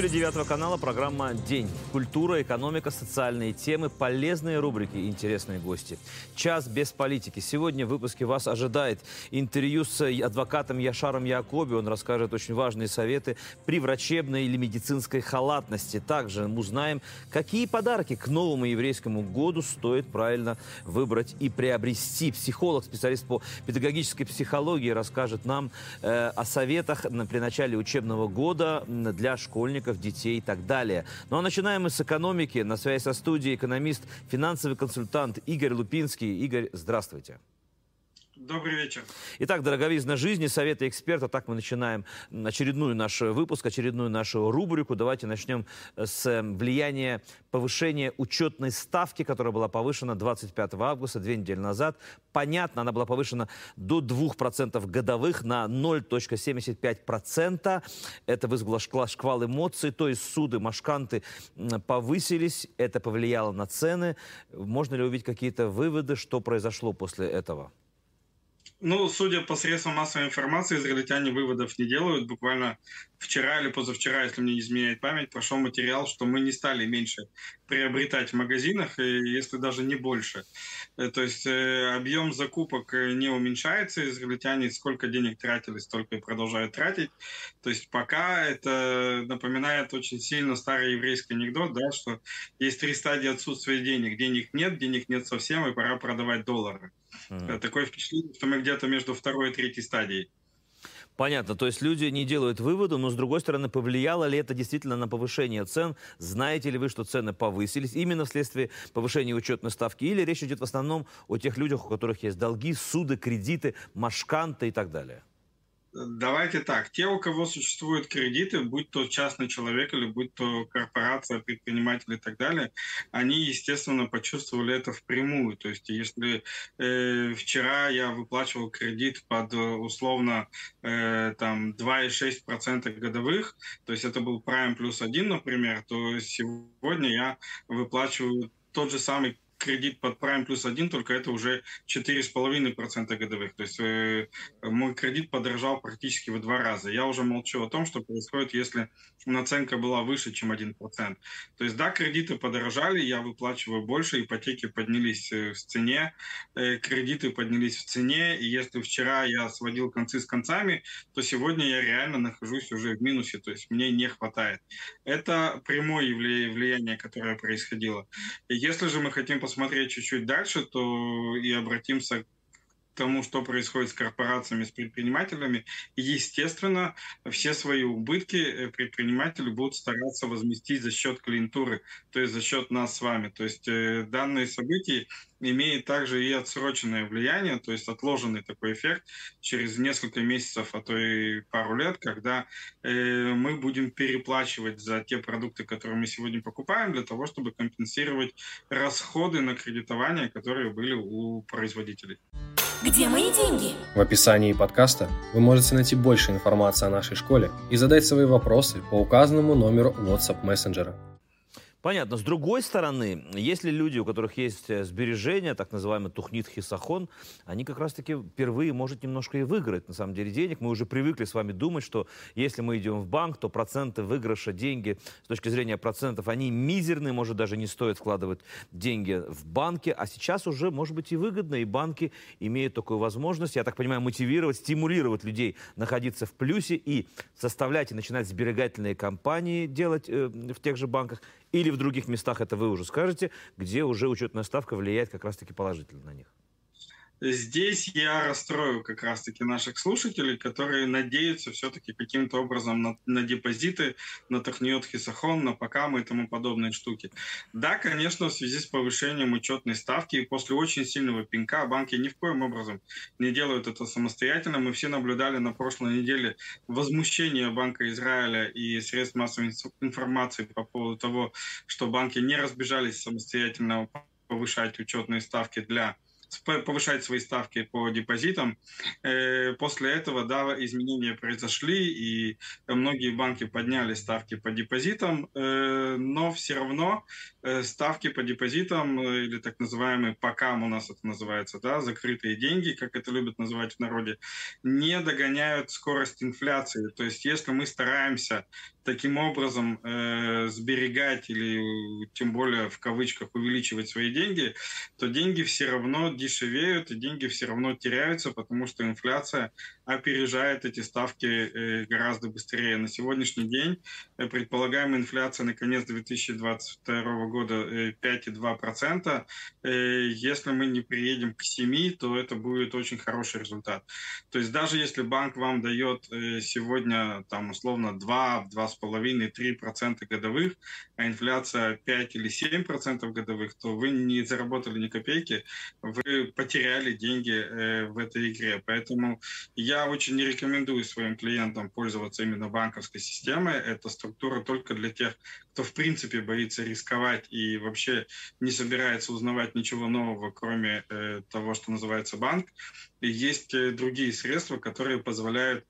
Эфире девятого канала программа «День». Культура, экономика, социальные темы, полезные рубрики интересные гости. Час без политики. Сегодня в выпуске вас ожидает интервью с адвокатом Яшаром Якоби. Он расскажет очень важные советы при врачебной или медицинской халатности. Также мы узнаем, какие подарки к новому еврейскому году стоит правильно выбрать и приобрести. Психолог, специалист по педагогической психологии расскажет нам э, о советах на, при начале учебного года для школьников школьников, детей и так далее. Ну а начинаем мы с экономики. На связи со студией экономист, финансовый консультант Игорь Лупинский. Игорь, здравствуйте. Добрый вечер. Итак, дороговизна жизни, советы эксперта. Так мы начинаем очередную наш выпуск, очередную нашу рубрику. Давайте начнем с э, влияния повышения учетной ставки, которая была повышена 25 августа, две недели назад. Понятно, она была повышена до 2% годовых на 0,75%. Это вызвало шквал эмоций, то есть суды, машканты повысились. Это повлияло на цены. Можно ли увидеть какие-то выводы, что произошло после этого? Ну, судя по средствам массовой информации, израильтяне выводов не делают. Буквально вчера или позавчера, если мне не изменяет память, прошел материал, что мы не стали меньше приобретать в магазинах, если даже не больше. Э, то есть э, объем закупок э, не уменьшается, израильтяне сколько денег тратили, столько и продолжают тратить. То есть пока это напоминает очень сильно старый еврейский анекдот, да, что есть три стадии отсутствия денег. Денег нет, денег нет совсем, и пора продавать доллары. Mm. Такое впечатление, что мы где-то между второй и третьей стадией. Понятно, то есть люди не делают вывода, но с другой стороны, повлияло ли это действительно на повышение цен? Знаете ли вы, что цены повысились именно вследствие повышения учетной ставки? Или речь идет в основном о тех людях, у которых есть долги, суды, кредиты, машканты и так далее? Давайте так. Те, у кого существуют кредиты, будь то частный человек или будь то корпорация, предприниматель и так далее, они, естественно, почувствовали это впрямую. То есть, если э, вчера я выплачивал кредит под условно э, там 2,6% годовых, то есть это был Prime плюс 1, например, то сегодня я выплачиваю тот же самый кредит под Prime плюс один, только это уже 4,5% годовых. То есть э, мой кредит подорожал практически в два раза. Я уже молчу о том, что происходит, если наценка была выше, чем 1%. То есть да, кредиты подорожали, я выплачиваю больше, ипотеки поднялись э, в цене, э, кредиты поднялись в цене, и если вчера я сводил концы с концами, то сегодня я реально нахожусь уже в минусе, то есть мне не хватает. Это прямое влияние, которое происходило. Если же мы хотим посмотреть чуть-чуть дальше, то и обратимся к тому, что происходит с корпорациями, с предпринимателями, естественно, все свои убытки э, предприниматели будут стараться возместить за счет клиентуры, то есть за счет нас с вами. То есть э, данные события имеет также и отсроченное влияние, то есть отложенный такой эффект через несколько месяцев, а то и пару лет, когда э, мы будем переплачивать за те продукты, которые мы сегодня покупаем, для того, чтобы компенсировать расходы на кредитование, которые были у производителей. Где мои деньги? В описании подкаста вы можете найти больше информации о нашей школе и задать свои вопросы по указанному номеру WhatsApp мессенджера. Понятно. С другой стороны, если люди, у которых есть э, сбережения, так называемый тухнит хисахон, они как раз-таки впервые, может, немножко и выиграть, на самом деле, денег. Мы уже привыкли с вами думать, что если мы идем в банк, то проценты выигрыша, деньги, с точки зрения процентов, они мизерные, может, даже не стоит вкладывать деньги в банке. А сейчас уже, может быть, и выгодно, и банки имеют такую возможность, я так понимаю, мотивировать, стимулировать людей находиться в плюсе и составлять и начинать сберегательные компании делать э, в тех же банках, или в других местах, это вы уже скажете, где уже учетная ставка влияет как раз-таки положительно на них? Здесь я расстрою как раз-таки наших слушателей, которые надеются все-таки каким-то образом на, на депозиты, на Тахниот Хисахон, на Покамы и тому подобные штуки. Да, конечно, в связи с повышением учетной ставки и после очень сильного пинка банки ни в коем образом не делают это самостоятельно. Мы все наблюдали на прошлой неделе возмущение Банка Израиля и средств массовой информации по поводу того, что банки не разбежались самостоятельно повышать учетные ставки для повышать свои ставки по депозитам. После этого, да, изменения произошли, и многие банки подняли ставки по депозитам, но все равно ставки по депозитам или так называемые ПАКАМ у нас это называется, да, закрытые деньги, как это любят называть в народе, не догоняют скорость инфляции. То есть если мы стараемся таким образом э, сберегать или тем более в кавычках увеличивать свои деньги, то деньги все равно дешевеют и деньги все равно теряются, потому что инфляция опережает эти ставки э, гораздо быстрее. На сегодняшний день э, предполагаемая инфляция на конец 2022 года э, 5,2%. Э, если мы не приедем к 7, то это будет очень хороший результат. То есть даже если банк вам дает сегодня там условно 2, 2 2,5-3% годовых, а инфляция 5 или 7% годовых, то вы не заработали ни копейки, вы потеряли деньги э, в этой игре. Поэтому я очень не рекомендую своим клиентам пользоваться именно банковской системой. Это структура только для тех, кто в принципе боится рисковать и вообще не собирается узнавать ничего нового, кроме э, того, что называется банк. И есть э, другие средства, которые позволяют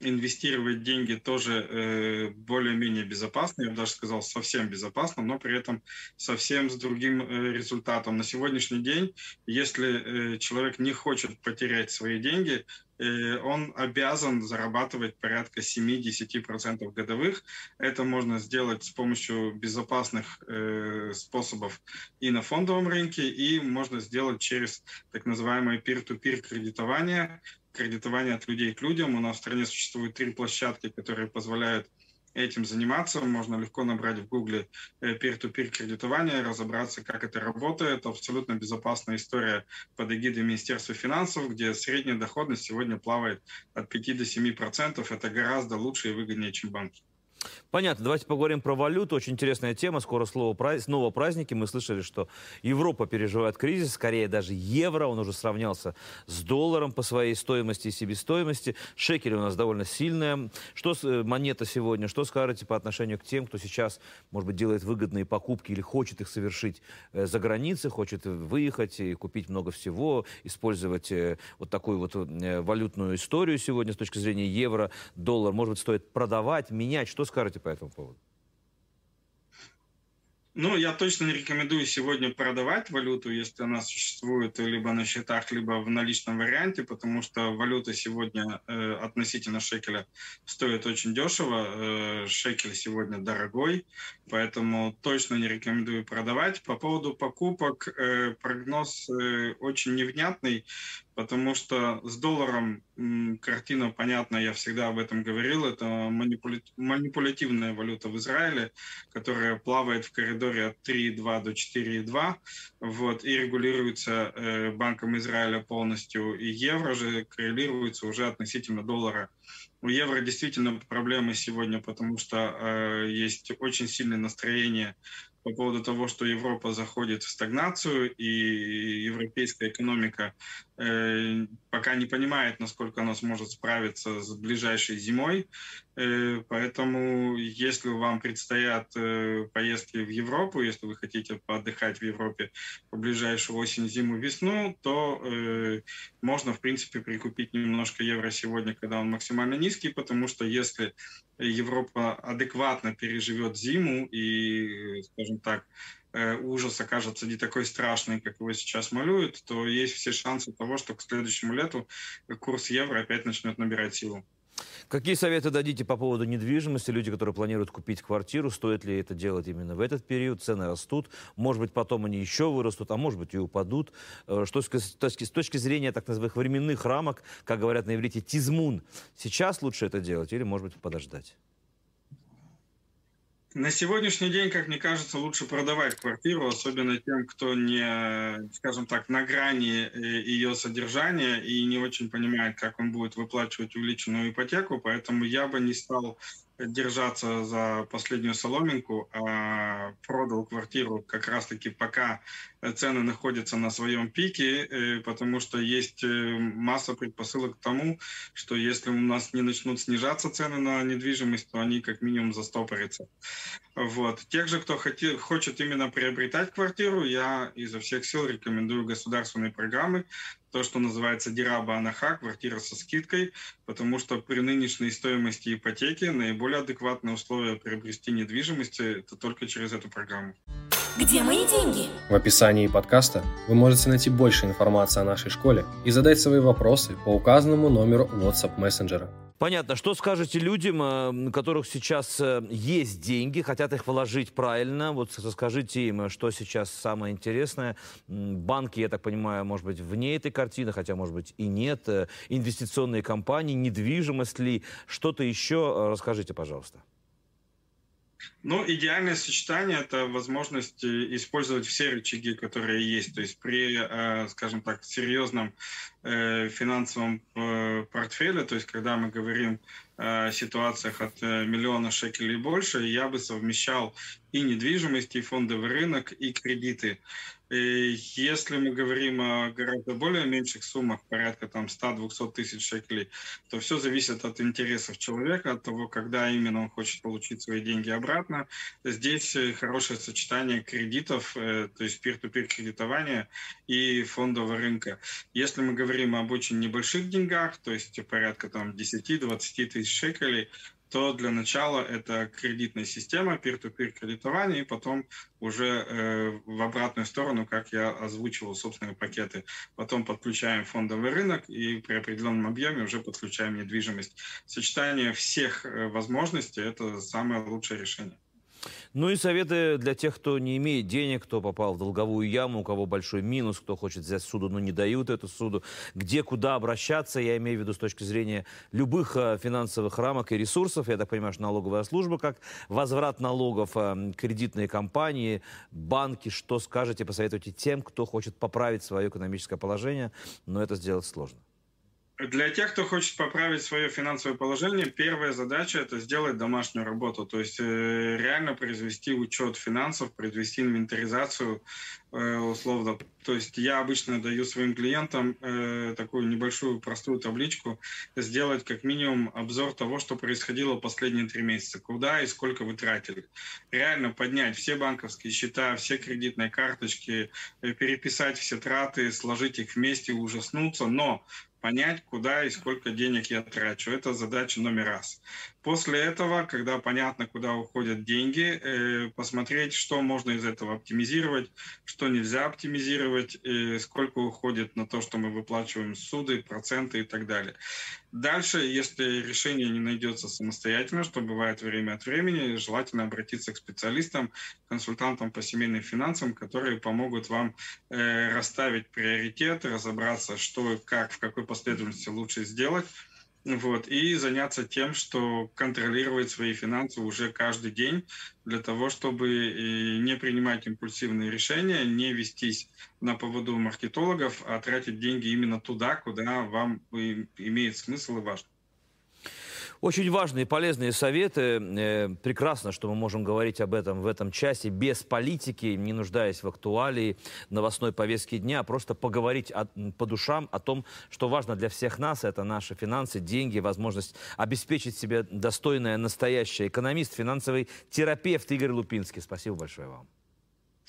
инвестировать деньги тоже э, более-менее безопасно, я бы даже сказал совсем безопасно, но при этом совсем с другим э, результатом. На сегодняшний день, если э, человек не хочет потерять свои деньги, э, он обязан зарабатывать порядка 7-10% годовых. Это можно сделать с помощью безопасных э, способов и на фондовом рынке, и можно сделать через так называемое peer-to-peer кредитование, кредитования от людей к людям. У нас в стране существует три площадки, которые позволяют этим заниматься. Можно легко набрать в Гугле э, peer-to-peer кредитование, разобраться, как это работает. Абсолютно безопасная история под эгидой Министерства финансов, где средняя доходность сегодня плавает от 5 до 7 процентов. Это гораздо лучше и выгоднее, чем банки. Понятно. Давайте поговорим про валюту. Очень интересная тема. Скоро слово праз... снова праздники. Мы слышали, что Европа переживает кризис. Скорее даже евро. Он уже сравнялся с долларом по своей стоимости и себестоимости. Шекель у нас довольно сильная. Что с... Э, монета сегодня? Что скажете по отношению к тем, кто сейчас, может быть, делает выгодные покупки или хочет их совершить э, за границей, хочет выехать и купить много всего, использовать э, вот такую вот валютную историю сегодня с точки зрения евро, доллар. Может быть, стоит продавать, менять. Что скажете по этому поводу? Ну, я точно не рекомендую сегодня продавать валюту, если она существует либо на счетах, либо в наличном варианте, потому что валюта сегодня э, относительно шекеля стоит очень дешево. Э, шекель сегодня дорогой, поэтому точно не рекомендую продавать. По поводу покупок э, прогноз э, очень невнятный потому что с долларом картина понятна, я всегда об этом говорил, это манипуля... манипулятивная валюта в Израиле, которая плавает в коридоре от 3,2 до 4,2, вот, и регулируется э, Банком Израиля полностью, и евро же коррелируется уже относительно доллара. У евро действительно проблемы сегодня, потому что э, есть очень сильное настроение по поводу того, что Европа заходит в стагнацию, и европейская экономика э, пока не понимает, насколько она сможет справиться с ближайшей зимой. Э, поэтому, если вам предстоят э, поездки в Европу, если вы хотите поотдыхать в Европе по ближайшую осень, зиму, весну, то э, можно, в принципе, прикупить немножко евро сегодня, когда он максимально низкий, потому что если Европа адекватно переживет зиму и, скажем так, э, ужас окажется не такой страшный, как его сейчас малюют, то есть все шансы того, что к следующему лету курс евро опять начнет набирать силу. Какие советы дадите по поводу недвижимости? Люди, которые планируют купить квартиру, стоит ли это делать именно в этот период? Цены растут, может быть, потом они еще вырастут, а может быть и упадут. Э, что с точки, с точки зрения так называемых временных рамок, как говорят на иврите, тизмун, сейчас лучше это делать или, может быть, подождать? На сегодняшний день, как мне кажется, лучше продавать квартиру, особенно тем, кто не, скажем так, на грани э, ее содержания и не очень понимает, как он будет выплачивать увеличенную ипотеку. Поэтому я бы не стал держаться за последнюю соломинку, а продал квартиру как раз-таки пока цены находятся на своем пике, э, потому что есть э, масса предпосылок к тому, что если у нас не начнут снижаться цены на недвижимость, то они как минимум застопорятся. Вот. Тех же, кто хоти, хочет именно приобретать квартиру, я изо всех сил рекомендую государственные программы, то, что называется Дираба Анаха, квартира со скидкой, потому что при нынешней стоимости ипотеки наиболее адекватные условия приобрести недвижимость это только через эту программу. Где мои деньги? В описании подкаста вы можете найти больше информации о нашей школе и задать свои вопросы по указанному номеру WhatsApp мессенджера. Понятно. Что скажете людям, э, у которых сейчас э, есть деньги, хотят их вложить правильно? Вот скажите им, что сейчас самое интересное. Банки, я так понимаю, может быть, вне этой картины, хотя, может быть, и нет. Э, инвестиционные компании, недвижимость ли, что-то еще. Расскажите, пожалуйста. Ну, идеальное сочетание – это возможность э, использовать все рычаги, которые есть. То есть при, э, скажем так, серьезном финансовом портфеле, то есть когда мы говорим о ситуациях от миллиона шекелей и больше, я бы совмещал и недвижимость, и фондовый рынок, и кредиты. Если мы говорим о гораздо более меньших суммах, порядка там 100-200 тысяч шекелей, то все зависит от интересов человека, от того, когда именно он хочет получить свои деньги обратно. Здесь э, хорошее сочетание кредитов, э, то есть peer-to-peer кредитования и фондового рынка. Если мы говорим об очень небольших деньгах, то есть порядка там 10-20 тысяч шекелей, то для начала это кредитная система, peer-to-peer кредитование, и потом уже э, в обратную сторону, как я озвучивал собственные пакеты. Потом подключаем фондовый рынок и при определенном объеме уже подключаем недвижимость. Сочетание всех э, возможностей – это самое лучшее решение. Ну и советы для тех, кто не имеет денег, кто попал в долговую яму, у кого большой минус, кто хочет взять суду, но не дают эту суду. Где, куда обращаться, я имею в виду с точки зрения любых э, финансовых рамок и ресурсов. Я так понимаю, что налоговая служба, как возврат налогов, э, кредитные компании, банки. Что скажете, посоветуйте тем, кто хочет поправить свое экономическое положение, но это сделать сложно. Для тех, кто хочет поправить свое финансовое положение, первая задача – это сделать домашнюю работу, то есть э, реально произвести учет финансов, произвести инвентаризацию э, условно. То есть я обычно даю своим клиентам э, такую небольшую простую табличку, сделать как минимум обзор того, что происходило последние три месяца, куда и сколько вы тратили. Реально поднять все банковские счета, все кредитные карточки, переписать все траты, сложить их вместе, ужаснуться, но понять, куда и сколько денег я трачу. Это задача номер раз. После этого, когда понятно, куда уходят деньги, э, посмотреть, что можно из этого оптимизировать, что нельзя оптимизировать, э, сколько уходит на то, что мы выплачиваем суды, проценты и так далее. Дальше, если решение не найдется самостоятельно, что бывает время от времени, желательно обратиться к специалистам, консультантам по семейным финансам, которые помогут вам э, расставить приоритеты, разобраться, что, как, в какой последовательности лучше сделать, вот, и заняться тем, что контролировать свои финансы уже каждый день для того, чтобы не принимать импульсивные решения, не вестись на поводу маркетологов, а тратить деньги именно туда, куда вам имеет смысл и важно. Очень важные и полезные советы. Э, прекрасно, что мы можем говорить об этом в этом часе без политики, не нуждаясь в актуалии новостной повестки дня, а просто поговорить о, по душам о том, что важно для всех нас. Это наши финансы, деньги, возможность обеспечить себе достойное настоящее. Экономист, финансовый терапевт Игорь Лупинский. Спасибо большое вам.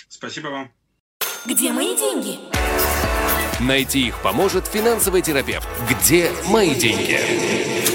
Спасибо вам. Где мои деньги? Найти их поможет финансовый терапевт. Где мои деньги?